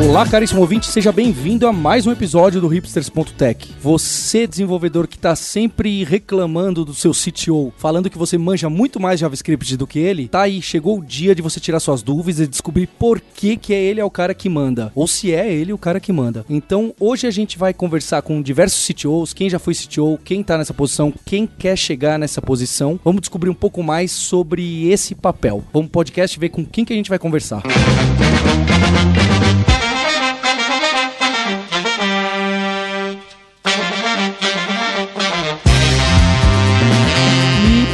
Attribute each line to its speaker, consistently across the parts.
Speaker 1: Olá, caríssimo ouvinte, seja bem-vindo a mais um episódio do Hipsters.tech. Você, desenvolvedor que está sempre reclamando do seu CTO, falando que você manja muito mais JavaScript do que ele, tá aí, chegou o dia de você tirar suas dúvidas e descobrir por que, que é ele é o cara que manda, ou se é ele o cara que manda. Então, hoje a gente vai conversar com diversos CTOs, quem já foi CTO, quem está nessa posição, quem quer chegar nessa posição. Vamos descobrir um pouco mais sobre esse papel. Vamos podcast ver com quem que a gente vai conversar. Música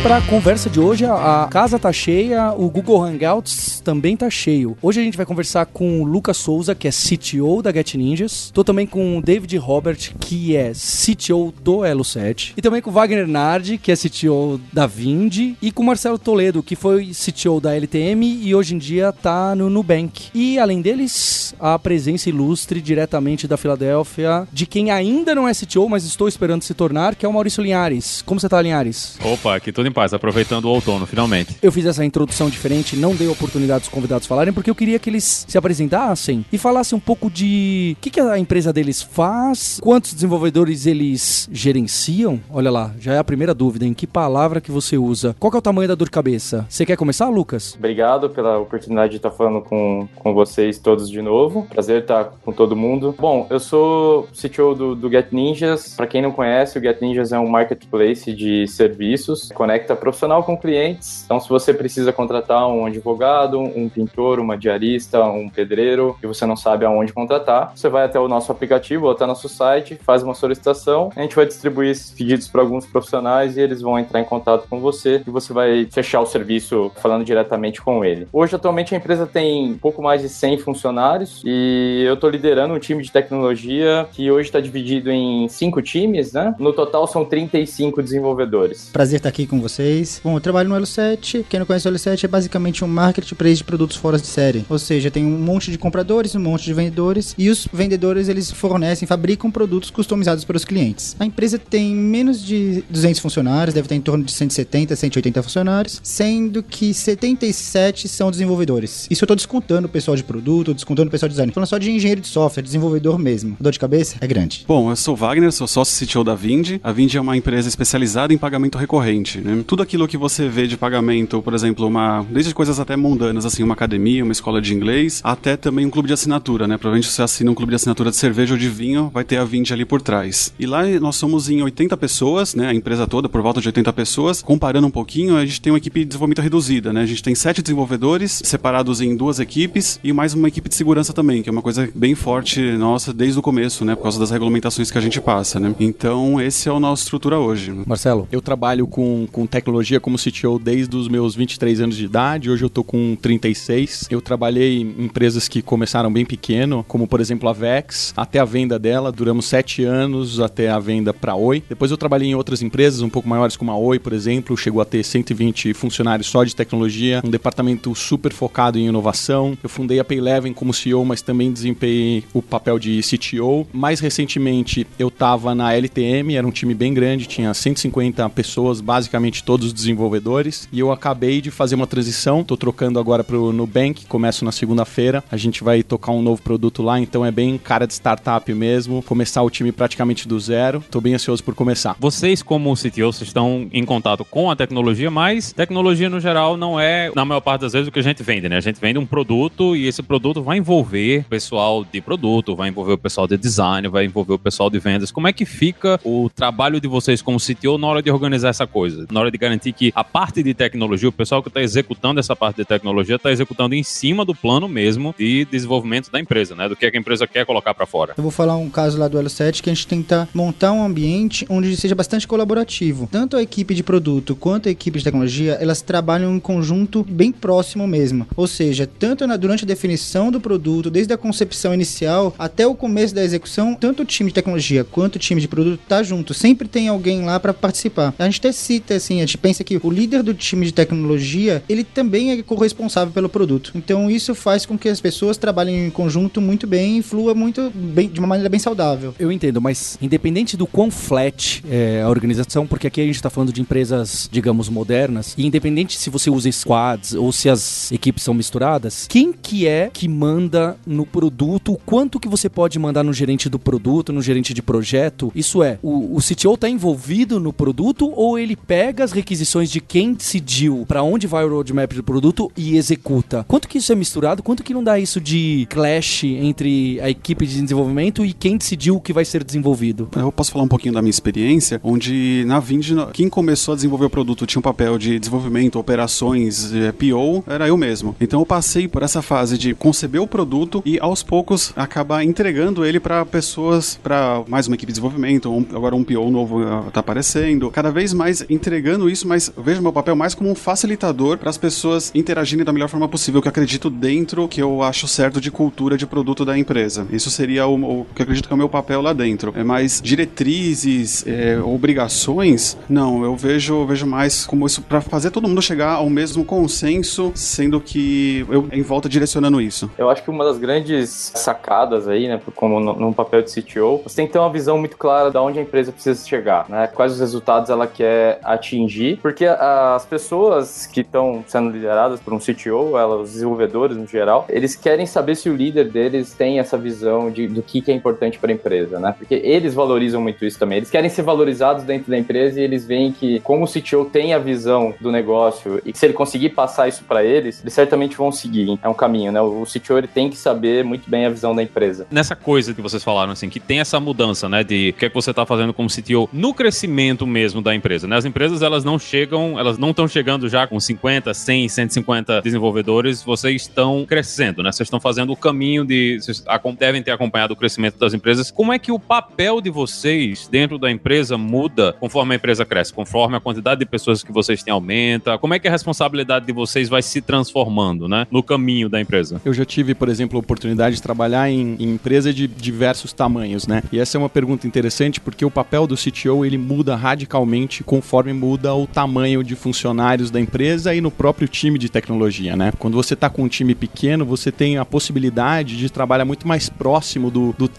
Speaker 1: para a conversa de hoje. A casa tá cheia, o Google Hangouts também tá cheio. Hoje a gente vai conversar com o Lucas Souza, que é CTO da Get Ninjas. Tô também com o David Robert, que é CTO do Elo 7. E também com o Wagner Nardi, que é CTO da Vind. E com o Marcelo Toledo, que foi CTO da LTM e hoje em dia tá no Nubank. E além deles, a presença ilustre diretamente da Filadélfia, de quem ainda não é CTO, mas estou esperando se tornar, que é o Maurício Linhares. Como você tá, Linhares?
Speaker 2: Opa, aqui tudo em paz, aproveitando o outono, finalmente.
Speaker 1: Eu fiz essa introdução diferente, não dei oportunidade dos convidados falarem, porque eu queria que eles se apresentassem e falassem um pouco de o que, que a empresa deles faz, quantos desenvolvedores eles gerenciam. Olha lá, já é a primeira dúvida, em que palavra que você usa? Qual que é o tamanho da dor de cabeça? Você quer começar, Lucas?
Speaker 3: Obrigado pela oportunidade de estar falando com, com vocês todos de novo. Prazer estar com todo mundo. Bom, eu sou CTO do, do Get Ninjas. Para quem não conhece, o Get Ninjas é um marketplace de serviços, conecta conecta profissional com clientes. Então, se você precisa contratar um advogado, um pintor, uma diarista, um pedreiro, e você não sabe aonde contratar, você vai até o nosso aplicativo ou até nosso site, faz uma solicitação, a gente vai distribuir esses pedidos para alguns profissionais e eles vão entrar em contato com você e você vai fechar o serviço falando diretamente com ele. Hoje, atualmente, a empresa tem pouco mais de 100 funcionários e eu estou liderando um time de tecnologia que hoje está dividido em cinco times, né? No total, são 35 desenvolvedores.
Speaker 1: Prazer estar aqui com você vocês. Bom, eu trabalho no Elo7. Quem não conhece o Elo7 é basicamente um marketplace de produtos fora de série. Ou seja, tem um monte de compradores, um monte de vendedores e os vendedores eles fornecem, fabricam produtos customizados para os clientes. A empresa tem menos de 200 funcionários, deve ter em torno de 170, 180 funcionários, sendo que 77 são desenvolvedores. Isso eu estou descontando o pessoal de produto, descontando o pessoal de design. Falando só de engenheiro de software, desenvolvedor mesmo. A dor de cabeça é grande.
Speaker 4: Bom, eu sou Wagner, sou sócio CTO da Vind. A Vind é uma empresa especializada em pagamento recorrente. Né? Tudo aquilo que você vê de pagamento, por exemplo, uma desde coisas até mundanas, assim, uma academia, uma escola de inglês, até também um clube de assinatura, né? Provavelmente você assina um clube de assinatura de cerveja ou de vinho, vai ter a 20 ali por trás. E lá nós somos em 80 pessoas, né? A empresa toda, por volta de 80 pessoas. Comparando um pouquinho, a gente tem uma equipe de desenvolvimento reduzida, né? A gente tem sete desenvolvedores separados em duas equipes e mais uma equipe de segurança também, que é uma coisa bem forte nossa desde o começo, né? Por causa das regulamentações que a gente passa, né? Então, esse é a nossa estrutura hoje.
Speaker 1: Marcelo,
Speaker 2: eu trabalho com, com tecnologia como CTO desde os meus 23 anos de idade, hoje eu tô com 36. Eu trabalhei em empresas que começaram bem pequeno, como por exemplo a Vex, até a venda dela, duramos 7 anos até a venda para Oi. Depois eu trabalhei em outras empresas um pouco maiores, como a Oi, por exemplo, chegou a ter 120 funcionários só de tecnologia, um departamento super focado em inovação. Eu fundei a Payleven como CEO, mas também desempenhei o papel de CTO. Mais recentemente, eu estava na LTM, era um time bem grande, tinha 150 pessoas, basicamente todos desenvolvedores. E eu acabei de fazer uma transição, tô trocando agora pro Nubank, começo na segunda-feira. A gente vai tocar um novo produto lá, então é bem cara de startup mesmo. Começar o time praticamente do zero. Tô bem ansioso por começar.
Speaker 5: Vocês, como CTO, vocês estão em contato com a tecnologia, mas tecnologia no geral não é, na maior parte das vezes, o que a gente vende, né? A gente vende um produto e esse produto vai envolver o pessoal de produto, vai envolver o pessoal de design, vai envolver o pessoal de vendas. Como é que fica o trabalho de vocês como CTO na hora de organizar essa coisa? Na hora de garantir que a parte de tecnologia, o pessoal que está executando essa parte de tecnologia está executando em cima do plano mesmo de desenvolvimento da empresa, né? Do que, é que a empresa quer colocar para fora.
Speaker 1: Eu vou falar um caso lá do Elo7 que a gente tenta montar um ambiente onde seja bastante colaborativo. Tanto a equipe de produto quanto a equipe de tecnologia, elas trabalham em conjunto bem próximo mesmo. Ou seja, tanto na, durante a definição do produto, desde a concepção inicial até o começo da execução, tanto o time de tecnologia quanto o time de produto tá junto. Sempre tem alguém lá para participar. A gente até cita assim,
Speaker 6: a gente pensa que o líder do time de tecnologia, ele também é corresponsável pelo produto. Então isso faz com que as pessoas trabalhem em conjunto muito bem e flua muito bem, de uma maneira bem saudável.
Speaker 1: Eu entendo, mas independente do quão flat é a organização, porque aqui a gente está falando de empresas, digamos, modernas, e independente se você usa squads ou se as equipes são misturadas, quem que é que manda no produto, o quanto que você pode mandar no gerente do produto, no gerente de projeto? Isso é, o, o CTO está envolvido no produto ou ele pega as requisições de quem decidiu para onde vai o roadmap do produto e executa? Quanto que isso é misturado? Quanto que não dá isso de clash entre a equipe de desenvolvimento e quem decidiu o que vai ser desenvolvido?
Speaker 4: Eu posso falar um pouquinho da minha experiência, onde na Vind, quem começou a desenvolver o produto tinha um papel de desenvolvimento, operações, eh, PO, era eu mesmo. Então eu passei por essa fase de conceber o produto e aos poucos acabar entregando ele para pessoas, para mais uma equipe de desenvolvimento, um, agora um PO novo está aparecendo, cada vez mais entregando isso, mas vejo meu papel mais como um facilitador para as pessoas interagirem da melhor forma possível, que eu acredito dentro que eu acho certo de cultura de produto da empresa. Isso seria o, o que eu acredito que é o meu papel lá dentro. É mais diretrizes, é, obrigações, não, eu vejo, vejo mais como isso para fazer todo mundo chegar ao mesmo consenso, sendo que eu em volta direcionando isso.
Speaker 3: Eu acho que uma das grandes sacadas aí, né, como num papel de CTO, você tem que ter uma visão muito clara de onde a empresa precisa chegar, né? Quais os resultados ela quer atingir, porque as pessoas que estão sendo lideradas por um CTO, ela, os desenvolvedores no geral, eles querem saber se o líder deles tem essa visão de, do que, que é importante para a empresa, né? Porque eles valorizam muito isso também. Eles querem ser valorizados dentro da empresa e eles veem que, como o CTO tem a visão do negócio e que se ele conseguir passar isso para eles, eles certamente vão seguir. É um caminho, né? O CTO ele tem que saber muito bem a visão da empresa.
Speaker 5: Nessa coisa que vocês falaram, assim, que tem essa mudança, né, de o que é que você está fazendo como CTO no crescimento mesmo da empresa, né? As empresas, elas não chegam, elas não estão chegando já com 50, 100, 150 desenvolvedores, vocês estão crescendo, né? Vocês estão fazendo o caminho de, vocês devem ter acompanhado o crescimento das empresas. Como é que o papel de vocês dentro da empresa muda conforme a empresa cresce, conforme a quantidade de pessoas que vocês têm aumenta? Como é que a responsabilidade de vocês vai se transformando, né, no caminho da empresa?
Speaker 2: Eu já tive, por exemplo, a oportunidade de trabalhar em, em empresa de diversos tamanhos, né? E essa é uma pergunta interessante porque o papel do CTO ele muda radicalmente conforme muda o tamanho de funcionários da empresa e no próprio time de tecnologia, né? Quando você está com um time pequeno, você tem a possibilidade de trabalhar muito mais próximo do, do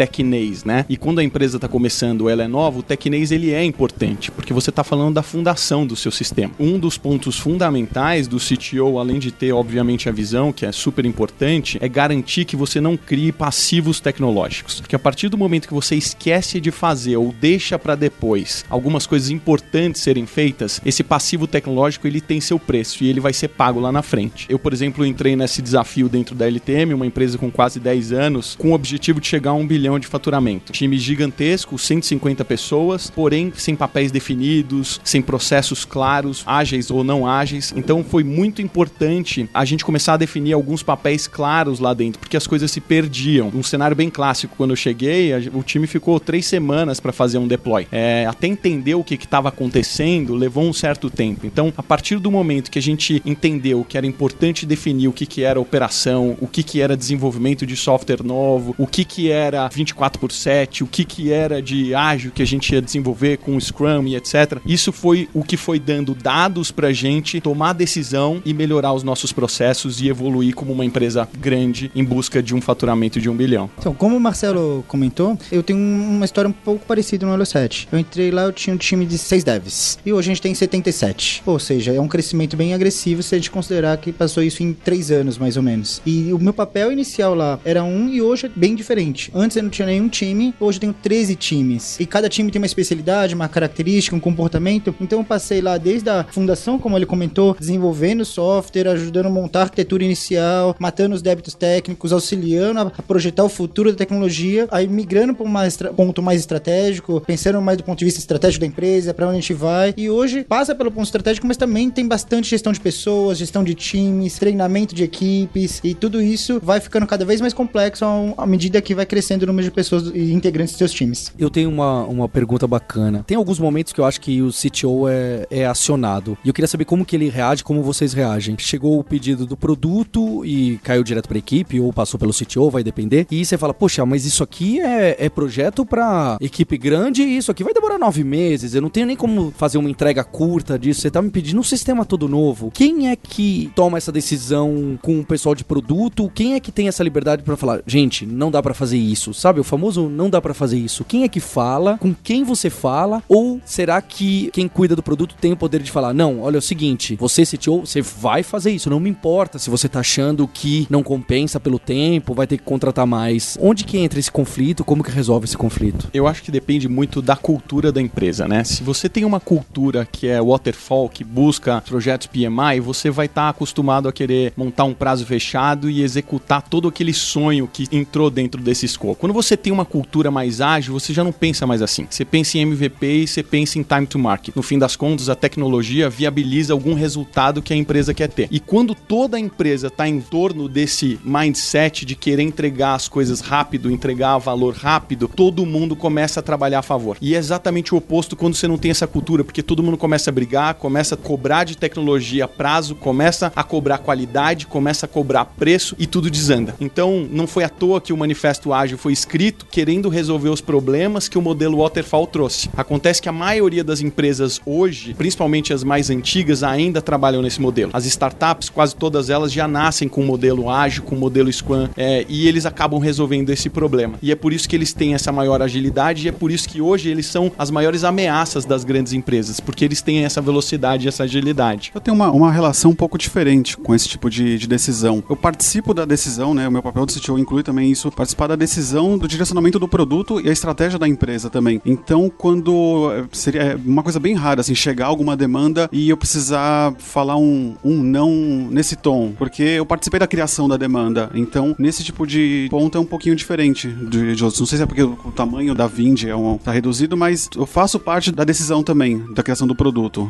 Speaker 2: né? E quando a empresa está começando, ela é nova, o tecnês ele é importante, porque você está falando da fundação do seu sistema. Um dos pontos fundamentais do CTO, além de ter, obviamente, a visão, que é super importante, é garantir que você não crie passivos tecnológicos. Porque a partir do momento que você esquece de fazer ou deixa para depois algumas coisas importantes serem feitas, esse passivo tecnológico ele tem seu preço e ele vai ser pago lá na frente. Eu, por exemplo, entrei nesse desafio dentro da LTM, uma empresa com quase 10 anos, com o objetivo de chegar a um bilhão de faturamento. Time gigantesco, 150 pessoas, porém sem papéis definidos, sem processos claros, ágeis ou não ágeis. Então foi muito importante a gente começar a definir alguns papéis claros lá dentro, porque as coisas se perdiam. Um cenário bem clássico, quando eu cheguei, o time ficou três semanas para fazer um deploy. É, até entender o que estava acontecendo levou um certo tempo. Então, a partir do momento que a gente entendeu que era importante definir o que, que era operação, o que, que era desenvolvimento de software novo, o que, que era 24 por 7, o que, que era de ágil que a gente ia desenvolver com o Scrum e etc. Isso foi o que foi dando dados para a gente tomar decisão e melhorar os nossos processos e evoluir como uma empresa grande em busca de um faturamento de um bilhão.
Speaker 6: Então, como o Marcelo comentou, eu tenho uma história um pouco parecida no Elo 7. Eu entrei lá, eu tinha um time de 6 devs. E hoje a gente tem 77. Ou seja, é um crescimento bem agressivo se a gente considerar que passou isso em 3 anos, mais ou menos. E o meu papel inicial lá era um e hoje é bem diferente. Antes eu não tinha nenhum time, hoje eu tenho 13 times. E cada time tem uma especialidade, uma característica, um comportamento. Então eu passei lá desde a fundação, como ele comentou, desenvolvendo software, ajudando a montar a arquitetura inicial, matando os débitos técnicos, auxiliando a projetar o futuro da tecnologia, aí migrando para um ponto mais estratégico, pensando mais do ponto de vista estratégico da empresa, para onde a gente vai. E hoje passa pelo ponto estratégico, mas também tem bastante gestão de pessoas, gestão de times, treinamento de equipes, e tudo isso vai ficando cada vez mais complexo à medida que vai crescendo o número de pessoas e integrantes dos seus times.
Speaker 1: Eu tenho uma, uma pergunta bacana. Tem alguns momentos que eu acho que o CTO é, é acionado. E eu queria saber como que ele reage, como vocês reagem. Chegou o pedido do produto e caiu direto para equipe, ou passou pelo CTO, vai depender. E você fala, poxa, mas isso aqui é, é projeto para equipe grande e isso aqui vai demorar nove meses. Eu não tenho nem como fazer uma entrega curta disso, você tá me pedindo um sistema todo novo. Quem é que toma essa decisão com o pessoal de produto? Quem é que tem essa liberdade para falar, gente, não dá para fazer isso, sabe? O famoso não dá para fazer isso. Quem é que fala? Com quem você fala? Ou será que quem cuida do produto tem o poder de falar, não, olha é o seguinte, você CTO, você vai fazer isso, não me importa se você tá achando que não compensa pelo tempo, vai ter que contratar mais. Onde que entra esse conflito? Como que resolve esse conflito?
Speaker 2: Eu acho que depende muito da cultura da empresa, né? Se você tem uma cultura que é waterfall, que busca projetos PMI, você vai estar tá acostumado a querer montar um prazo fechado e executar todo aquele sonho que entrou dentro desse escopo. Quando você tem uma cultura mais ágil, você já não pensa mais assim. Você pensa em MVP e você pensa em time to market. No fim das contas, a tecnologia viabiliza algum resultado que a empresa quer ter. E quando toda a empresa está em torno desse mindset de querer entregar as coisas rápido, entregar valor rápido, todo mundo começa a trabalhar a favor. E é exatamente o oposto quando você não tem essa cultura, porque todo mundo começa a brigar, começa a cobrar de tecnologia prazo, começa a cobrar qualidade, começa a cobrar preço e tudo desanda. Então, não foi à toa que o Manifesto Ágil foi escrito querendo resolver os problemas que o modelo Waterfall trouxe. Acontece que a maioria das empresas hoje, principalmente as mais antigas, ainda trabalham nesse modelo. As startups, quase todas elas já nascem com o modelo ágil, com o modelo Scrum, é, e eles acabam resolvendo esse problema. E é por isso que eles têm essa maior agilidade e é por isso que hoje eles são as maiores ameaças das grandes empresas, porque eles têm essa velocidade e essa agilidade.
Speaker 4: Eu tenho uma, uma relação um pouco diferente com esse tipo de, de decisão. Eu participo da decisão, né? O meu papel do CTO inclui também isso, participar da decisão do direcionamento do produto e a estratégia da empresa também. Então, quando eh, seria é, uma coisa bem rara, assim, chegar alguma demanda e eu precisar falar um, um não nesse tom, porque eu participei da criação da demanda. Então, nesse tipo de ponto é um pouquinho diferente de, de outros. Não sei se é porque o, tamanho da Vind é um, tá reduzido, mas eu faço parte da decisão também, da criação do produto.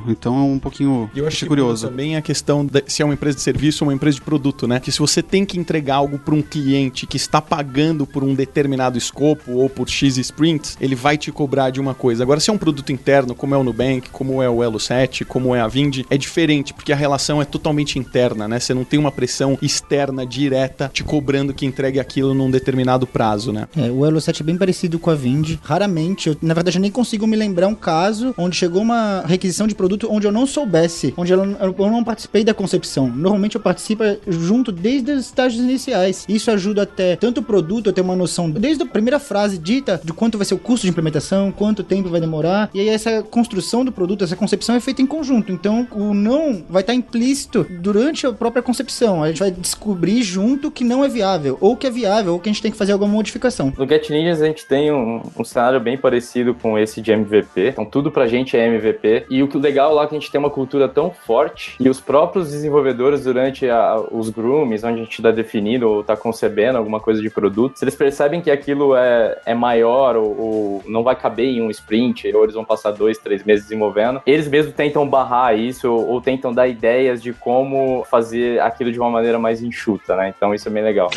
Speaker 4: Então é um pouquinho
Speaker 2: eu acho curioso. Também a questão de, se é uma empresa de serviço ou uma empresa de produto, né? Que se você tem que entregar algo para um cliente que está pagando por um determinado escopo ou por X sprints, ele vai te cobrar de uma coisa. Agora, se é um produto interno, como é o Nubank, como é o Elo 7, como é a Vind, é diferente, porque a relação é totalmente interna, né? Você não tem uma pressão externa direta te cobrando que entregue aquilo num determinado prazo, né?
Speaker 6: É, o Elo 7 é bem parecido com a Vind. Raramente, eu, na verdade, eu nem consigo me lembrar um caso onde chegou uma requisição de produto onde eu não soubesse, onde eu, eu não participei da concepção. Normalmente eu participo junto desde os estágios iniciais. Isso ajuda até tanto o produto a ter uma noção desde a primeira frase dita de quanto vai ser o custo de implementação, quanto tempo vai demorar. E aí essa construção do produto, essa concepção é feita em conjunto. Então o não vai estar implícito durante a própria concepção. A gente vai descobrir junto que não é viável, ou que é viável, ou que a gente tem que fazer alguma modificação.
Speaker 3: No Get Ninjas a gente tem um, um cenário bem parecido com esse de MVP. Então tudo pra gente é MVP. E o que legal lá é que a gente tem uma cultura tão forte e os próprios desenvolvedores durante a, os grooms, onde a gente está definindo ou está concebendo alguma coisa de produto, se eles percebem que aquilo é, é maior ou, ou não vai caber em um sprint, ou eles vão passar dois, três meses desenvolvendo, eles mesmos tentam barrar isso ou, ou tentam dar ideias de como fazer aquilo de uma maneira mais enxuta, né? Então isso é bem legal.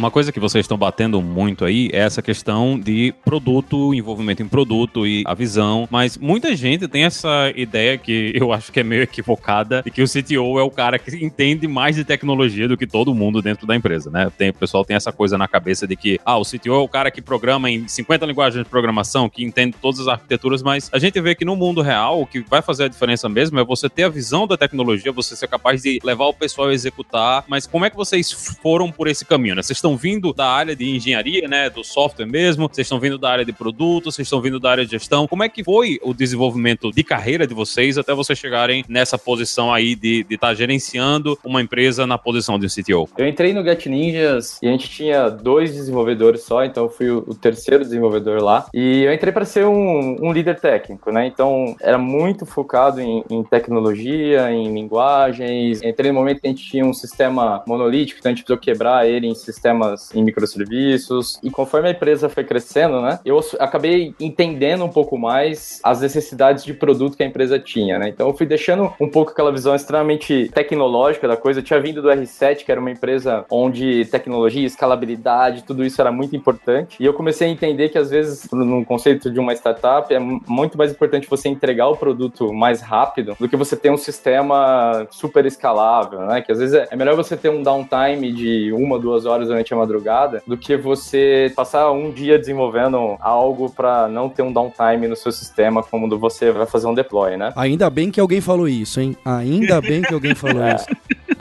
Speaker 5: Uma coisa que vocês estão batendo muito aí é essa questão de produto, envolvimento em produto e a visão. Mas muita gente tem essa ideia que eu acho que é meio equivocada de que o CTO é o cara que entende mais de tecnologia do que todo mundo dentro da empresa, né? Tem, o pessoal tem essa coisa na cabeça de que, ah, o CTO é o cara que programa em 50 linguagens de programação, que entende todas as arquiteturas, mas a gente vê que no mundo real o que vai fazer a diferença mesmo é você ter a visão da tecnologia, você ser capaz de levar o pessoal a executar. Mas como é que vocês foram por esse caminho, né? Vocês estão estão vindo da área de engenharia, né, do software mesmo, vocês estão vindo da área de produto, vocês estão vindo da área de gestão. Como é que foi o desenvolvimento de carreira de vocês até vocês chegarem nessa posição aí de estar tá gerenciando uma empresa na posição de CTO?
Speaker 3: Eu entrei no Get Ninjas e a gente tinha dois desenvolvedores só, então eu fui o, o terceiro desenvolvedor lá. E eu entrei para ser um, um, líder técnico, né? Então era muito focado em, em tecnologia, em linguagens. Entrei no momento que a gente tinha um sistema monolítico, então a gente precisou quebrar ele em sistemas em microserviços. E conforme a empresa foi crescendo, né, eu acabei entendendo um pouco mais as necessidades de produto que a empresa tinha, né? Então eu fui deixando um pouco aquela visão extremamente tecnológica da coisa. Eu tinha vindo do R7, que era uma empresa onde tecnologia, escalabilidade, tudo isso era muito importante. E eu comecei a entender que às vezes, no conceito de uma startup, é muito mais importante você entregar o produto mais rápido do que você ter um sistema super escalável, né? Que às vezes é melhor você ter um downtime de uma, duas horas durante a madrugada do que você passar um dia desenvolvendo algo para não ter um downtime no seu sistema quando você vai fazer um deploy, né?
Speaker 1: Ainda bem que alguém falou isso, hein? Ainda bem que alguém falou isso.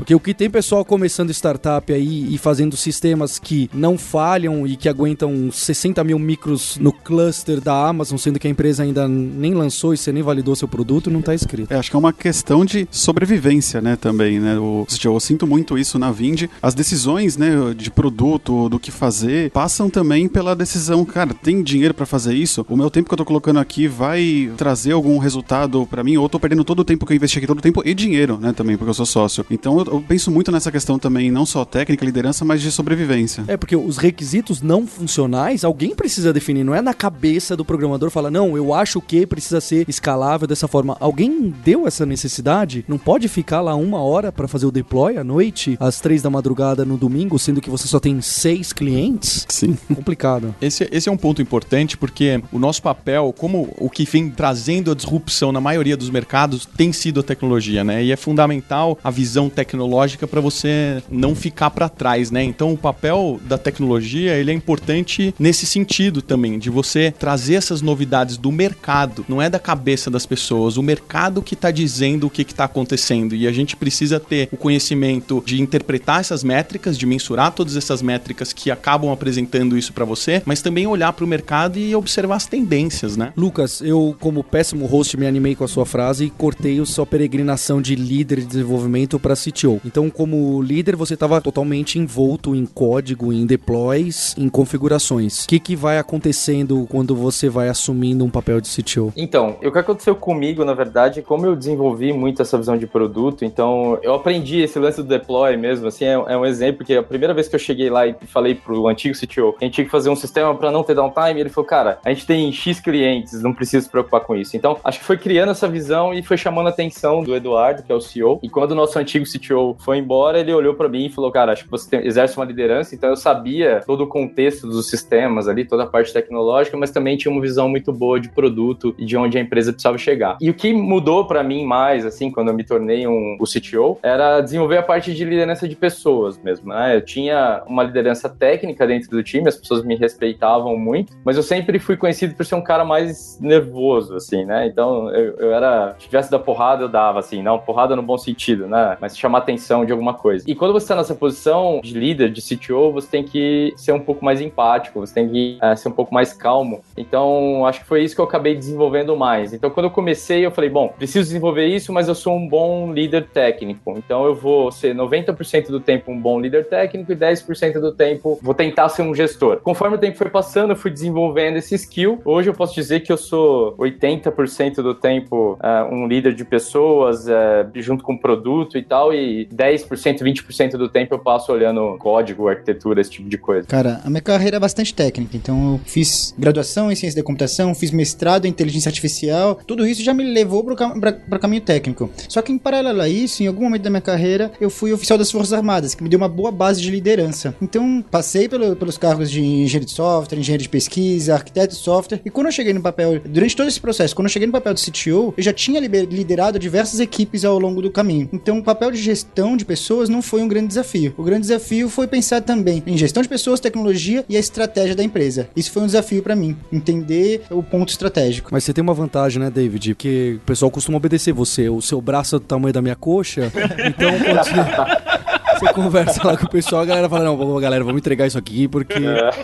Speaker 1: Porque o que tem pessoal começando startup aí e fazendo sistemas que não falham e que aguentam 60 mil micros no cluster da Amazon, sendo que a empresa ainda nem lançou e você nem validou seu produto, não tá escrito.
Speaker 4: É, acho que é uma questão de sobrevivência, né, também, né? O, eu sinto muito isso na Vind. As decisões, né, de produto, do que fazer, passam também pela decisão, cara, tem dinheiro para fazer isso? O meu tempo que eu tô colocando aqui vai trazer algum resultado para mim? Ou eu tô perdendo todo o tempo que eu investi aqui, todo o tempo e dinheiro, né, também, porque eu sou sócio. Então eu, eu penso muito nessa questão também, não só técnica, liderança, mas de sobrevivência.
Speaker 1: É, porque os requisitos não funcionais, alguém precisa definir, não é na cabeça do programador falar, não, eu acho que precisa ser escalável dessa forma. Alguém deu essa necessidade? Não pode ficar lá uma hora para fazer o deploy à noite, às três da madrugada no domingo, sendo que você só tem seis clientes?
Speaker 4: Sim.
Speaker 1: Complicado.
Speaker 2: Esse, esse é um ponto importante porque o nosso papel, como o que vem trazendo a disrupção na maioria dos mercados, tem sido a tecnologia, né? E é fundamental a visão tecnológica para você não ficar para trás, né? Então o papel da tecnologia ele é importante nesse sentido também, de você trazer essas novidades do mercado, não é da cabeça das pessoas, o mercado que está dizendo o que está acontecendo e a gente precisa ter o conhecimento de interpretar essas métricas, de mensurar todas essas métricas que acabam apresentando isso para você, mas também olhar para o mercado e observar as tendências, né?
Speaker 1: Lucas, eu como péssimo host me animei com a sua frase e cortei a sua peregrinação de líder de desenvolvimento para CTO. Então, como líder, você estava totalmente envolto em código, em deploys, em configurações. O que, que vai acontecendo quando você vai assumindo um papel de CTO?
Speaker 3: Então, o que aconteceu comigo, na verdade, como eu desenvolvi muito essa visão de produto, então eu aprendi esse lance do deploy mesmo, assim, é, é um exemplo que a primeira vez que eu cheguei lá e falei pro antigo CTO que a gente tinha que fazer um sistema para não ter downtime, ele falou, cara, a gente tem X clientes, não precisa se preocupar com isso. Então, acho que foi criando essa visão e foi chamando a atenção do Eduardo, que é o CEO, e quando o nosso antigo CTO foi embora, ele olhou para mim e falou, cara, acho que você tem, exerce uma liderança, então eu sabia todo o contexto dos sistemas ali, toda a parte tecnológica, mas também tinha uma visão muito boa de produto e de onde a empresa precisava chegar. E o que mudou para mim mais, assim, quando eu me tornei um, o CTO, era desenvolver a parte de liderança de pessoas mesmo, né? Eu tinha uma liderança técnica dentro do time, as pessoas me respeitavam muito, mas eu sempre fui conhecido por ser um cara mais nervoso, assim, né? Então eu, eu era, se tivesse da porrada, eu dava, assim, não, porrada no bom sentido, né? Mas chamar atenção de alguma coisa. E quando você está nessa posição de líder, de CTO, você tem que ser um pouco mais empático, você tem que é, ser um pouco mais calmo. Então, acho que foi isso que eu acabei desenvolvendo mais. Então, quando eu comecei, eu falei, bom, preciso desenvolver isso, mas eu sou um bom líder técnico. Então, eu vou ser 90% do tempo um bom líder técnico e 10% do tempo vou tentar ser um gestor. Conforme o tempo foi passando, eu fui desenvolvendo esse skill. Hoje eu posso dizer que eu sou 80% do tempo uh, um líder de pessoas, uh, junto com produto e tal, e 10%, 20% do tempo eu passo olhando código, arquitetura, esse tipo de coisa.
Speaker 6: Cara, a minha carreira é bastante técnica, então eu fiz graduação em ciência da computação, fiz mestrado em inteligência artificial, tudo isso já me levou para o caminho técnico. Só que em paralelo a isso, em algum momento da minha carreira, eu fui oficial das Forças Armadas, que me deu uma boa base de liderança. Então, passei pelo, pelos cargos de engenheiro de software, engenheiro de pesquisa, arquiteto de software, e quando eu cheguei no papel, durante todo esse processo, quando eu cheguei no papel de CTO, eu já tinha liderado diversas equipes ao longo do caminho. Então, o papel de gestão de pessoas não foi um grande desafio. O grande desafio foi pensar também em gestão de pessoas, tecnologia e a estratégia da empresa. Isso foi um desafio para mim, entender o ponto estratégico.
Speaker 1: Mas você tem uma vantagem, né, David? Porque o pessoal costuma obedecer você. O seu braço é do tamanho da minha coxa, então você conversa lá com o pessoal, a galera fala: Não, galera, vamos entregar isso aqui porque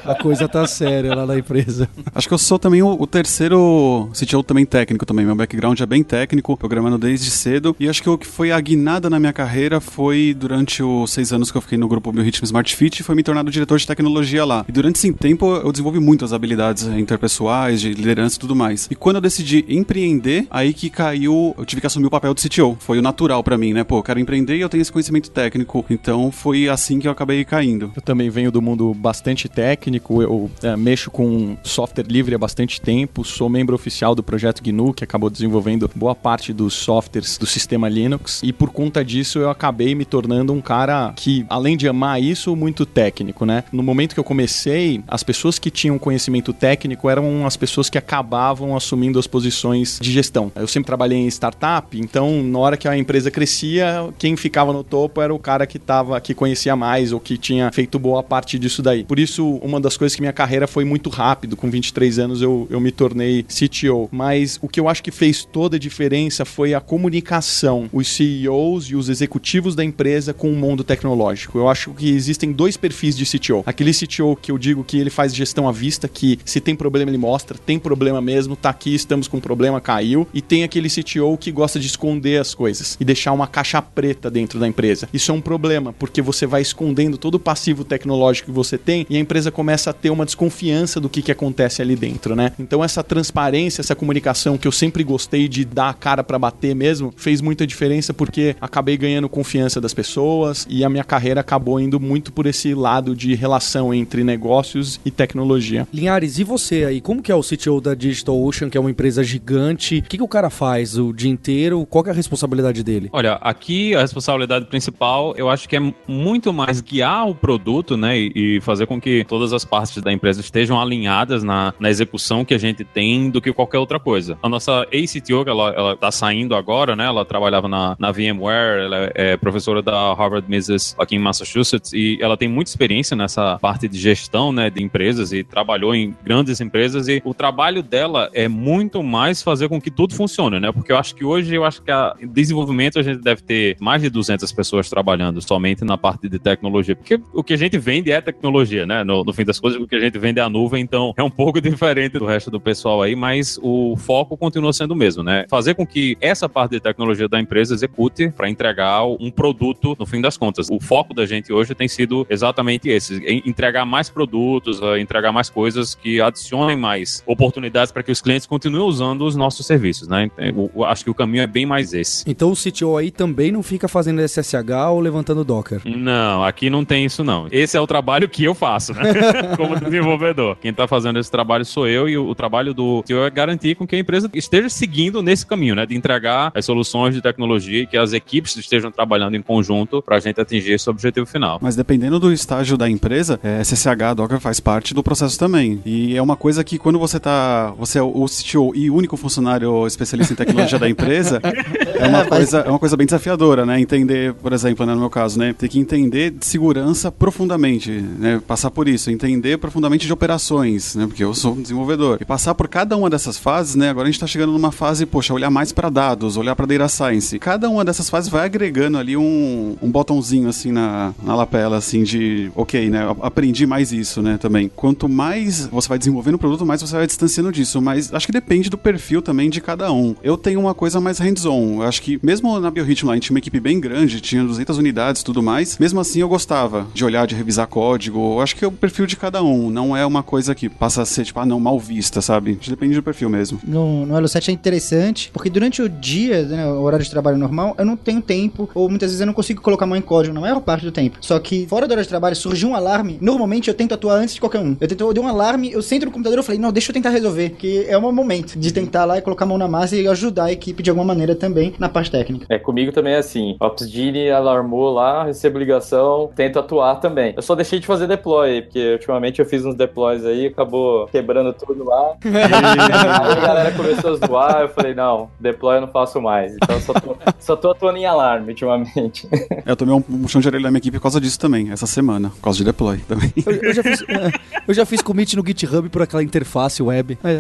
Speaker 1: a coisa tá séria lá na empresa.
Speaker 4: Acho que eu sou também o, o terceiro CTO também técnico também. Meu background é bem técnico, programando desde cedo. E acho que o que foi a guinada na minha carreira foi durante os seis anos que eu fiquei no grupo Bioritmo Smart Fit, foi me tornado diretor de tecnologia lá. E durante esse tempo eu desenvolvi muitas habilidades interpessoais, de liderança e tudo mais. E quando eu decidi empreender, aí que caiu, eu tive que assumir o papel de CTO. Foi o natural para mim, né? Pô, eu quero empreender e eu tenho esse conhecimento técnico. Então foi assim que eu acabei caindo.
Speaker 2: Eu também venho do mundo bastante técnico, eu é, mexo com software livre há bastante tempo, sou membro oficial do projeto GNU, que acabou desenvolvendo boa parte dos softwares do sistema Linux, e por conta disso eu acabei me tornando um cara que, além de amar isso, muito técnico, né? No momento que eu comecei, as pessoas que tinham conhecimento técnico eram as pessoas que acabavam assumindo as posições de gestão. Eu sempre trabalhei em startup, então na hora que a empresa crescia, quem ficava no topo era o cara que estava tava, que conhecia mais ou que tinha feito boa parte disso daí. Por isso, uma das coisas que minha carreira foi muito rápido, com 23 anos eu, eu me tornei CTO. Mas o que eu acho que fez toda a diferença foi a comunicação, os CEOs e os executivos da empresa com o mundo tecnológico. Eu acho que existem dois perfis de CTO. Aquele CTO que eu digo que ele faz gestão à vista, que se tem problema ele mostra, tem problema mesmo, tá aqui, estamos com problema, caiu. E tem aquele CTO que gosta de esconder as coisas e deixar uma caixa preta dentro da empresa. Isso é um problema, porque você vai escondendo todo o passivo tecnológico que você tem e a empresa começa a ter uma desconfiança do que, que acontece ali dentro, né? Então essa transparência, essa comunicação que eu sempre gostei de dar a cara para bater mesmo, fez muita diferença porque acabei ganhando confiança das pessoas e a minha carreira acabou indo muito por esse lado de relação entre negócios e tecnologia.
Speaker 1: Linhares, e você aí? Como que é o CTO da Digital Ocean, que é uma empresa gigante? O que, que o cara faz o dia inteiro? Qual é a responsabilidade dele?
Speaker 5: Olha, aqui a responsabilidade principal eu acho que é muito mais guiar o produto, né? E, fazer com que todas as partes da empresa estejam alinhadas na, na execução que a gente tem do que qualquer outra coisa. A nossa ACTO, ela, ela tá saindo agora, né? Ela trabalhava na, na VMware, ela é professora da Harvard Mises aqui em Massachusetts e ela tem muita experiência nessa parte de gestão, né? De empresas e trabalhou em grandes empresas e o trabalho dela é muito mais fazer com que tudo funcione, né? Porque eu acho que hoje, eu acho que a desenvolvimento a gente deve ter mais de 200 pessoas trabalhando somente na parte de tecnologia, porque o que a gente vende é tecnologia, né? No, no fim das coisas, o que a gente vende é a nuvem, então é um pouco diferente do resto do pessoal aí, mas o foco continua sendo o mesmo, né? Fazer com que essa parte de tecnologia da empresa execute para entregar um produto no fim das contas. O foco da gente hoje tem sido exatamente esse: entregar mais produtos, entregar mais coisas que adicionem mais oportunidades para que os clientes continuem usando os nossos serviços, né? Eu, eu acho que o caminho é bem mais esse.
Speaker 1: Então o CTO aí também não fica fazendo SSH ou levantando Docker?
Speaker 5: Não, aqui não tem isso não. Esse é o trabalho que eu faço, né? Como desenvolvedor. Quem está fazendo esse trabalho sou eu e o, o trabalho do CTO é garantir com que a empresa esteja seguindo nesse caminho, né? De entregar as soluções de tecnologia e que as equipes estejam trabalhando em conjunto para a gente atingir esse objetivo final.
Speaker 4: Mas dependendo do estágio da empresa, é, SSH Docker faz parte do processo também. E é uma coisa que quando você tá, você é o CTO e o único funcionário especialista em tecnologia da empresa, é uma coisa, é uma coisa bem desafiadora, né? Entender, por exemplo, né, no meu caso, né, ter que entender de segurança profundamente, né? Passar por isso, entender profundamente de operações, né? Porque eu sou um desenvolvedor. E passar por cada uma dessas fases, né? Agora a gente está chegando numa fase, poxa, olhar mais para dados, olhar para data science. Cada uma dessas fases vai agregando ali um, um botãozinho assim na, na lapela, assim, de ok, né? Aprendi mais isso, né? Também. Quanto mais você vai desenvolvendo o produto, mais você vai distanciando disso. Mas acho que depende do perfil também de cada um. Eu tenho uma coisa mais hands-on. Acho que mesmo na Biorhythm lá, a gente tinha uma equipe bem grande, tinha 200 unidades e tudo mais. Mesmo assim, eu gostava de olhar, de revisar código. Eu acho que é o perfil de cada um. Não é uma coisa que passa a ser, tipo, ah, não, mal vista, sabe? Depende do perfil mesmo.
Speaker 6: No, no Elo 7 é interessante, porque durante o dia, né, o horário de trabalho normal, eu não tenho tempo, ou muitas vezes eu não consigo colocar a mão em código na maior parte do tempo. Só que fora do horário de trabalho surgiu um alarme, normalmente eu tento atuar antes de qualquer um. Eu tento, eu dei um alarme, eu sento no computador e falei, não, deixa eu tentar resolver, que é meu momento de tentar lá e colocar a mão na massa e ajudar a equipe de alguma maneira também na parte técnica.
Speaker 3: É, comigo também é assim. OpsGenie alarmou lá, recebo ligação, tento atuar também. Eu só deixei de fazer deploy, porque ultimamente eu fiz uns deploys aí, acabou quebrando tudo lá. aí a galera começou a zoar, eu falei, não, deploy eu não faço mais. Então eu só tô, só tô atuando em alarme ultimamente.
Speaker 4: É, eu tomei um, um chão de orelha da minha equipe por causa disso também, essa semana, por causa de deploy também.
Speaker 1: Eu, eu já fiz, eu já fiz commit no GitHub por aquela interface web. É.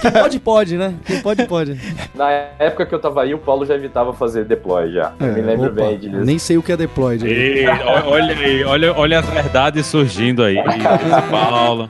Speaker 1: Quem pode, pode, né? Quem pode, pode.
Speaker 3: Na época que eu tava aí, o Paulo já evitava fazer deploy já. Eu me lembro
Speaker 1: É, opa,
Speaker 3: bem disso.
Speaker 1: Nem sei o que é deploy.
Speaker 5: E, olha aí, olha, olha as verdades surgindo aí. Paulo.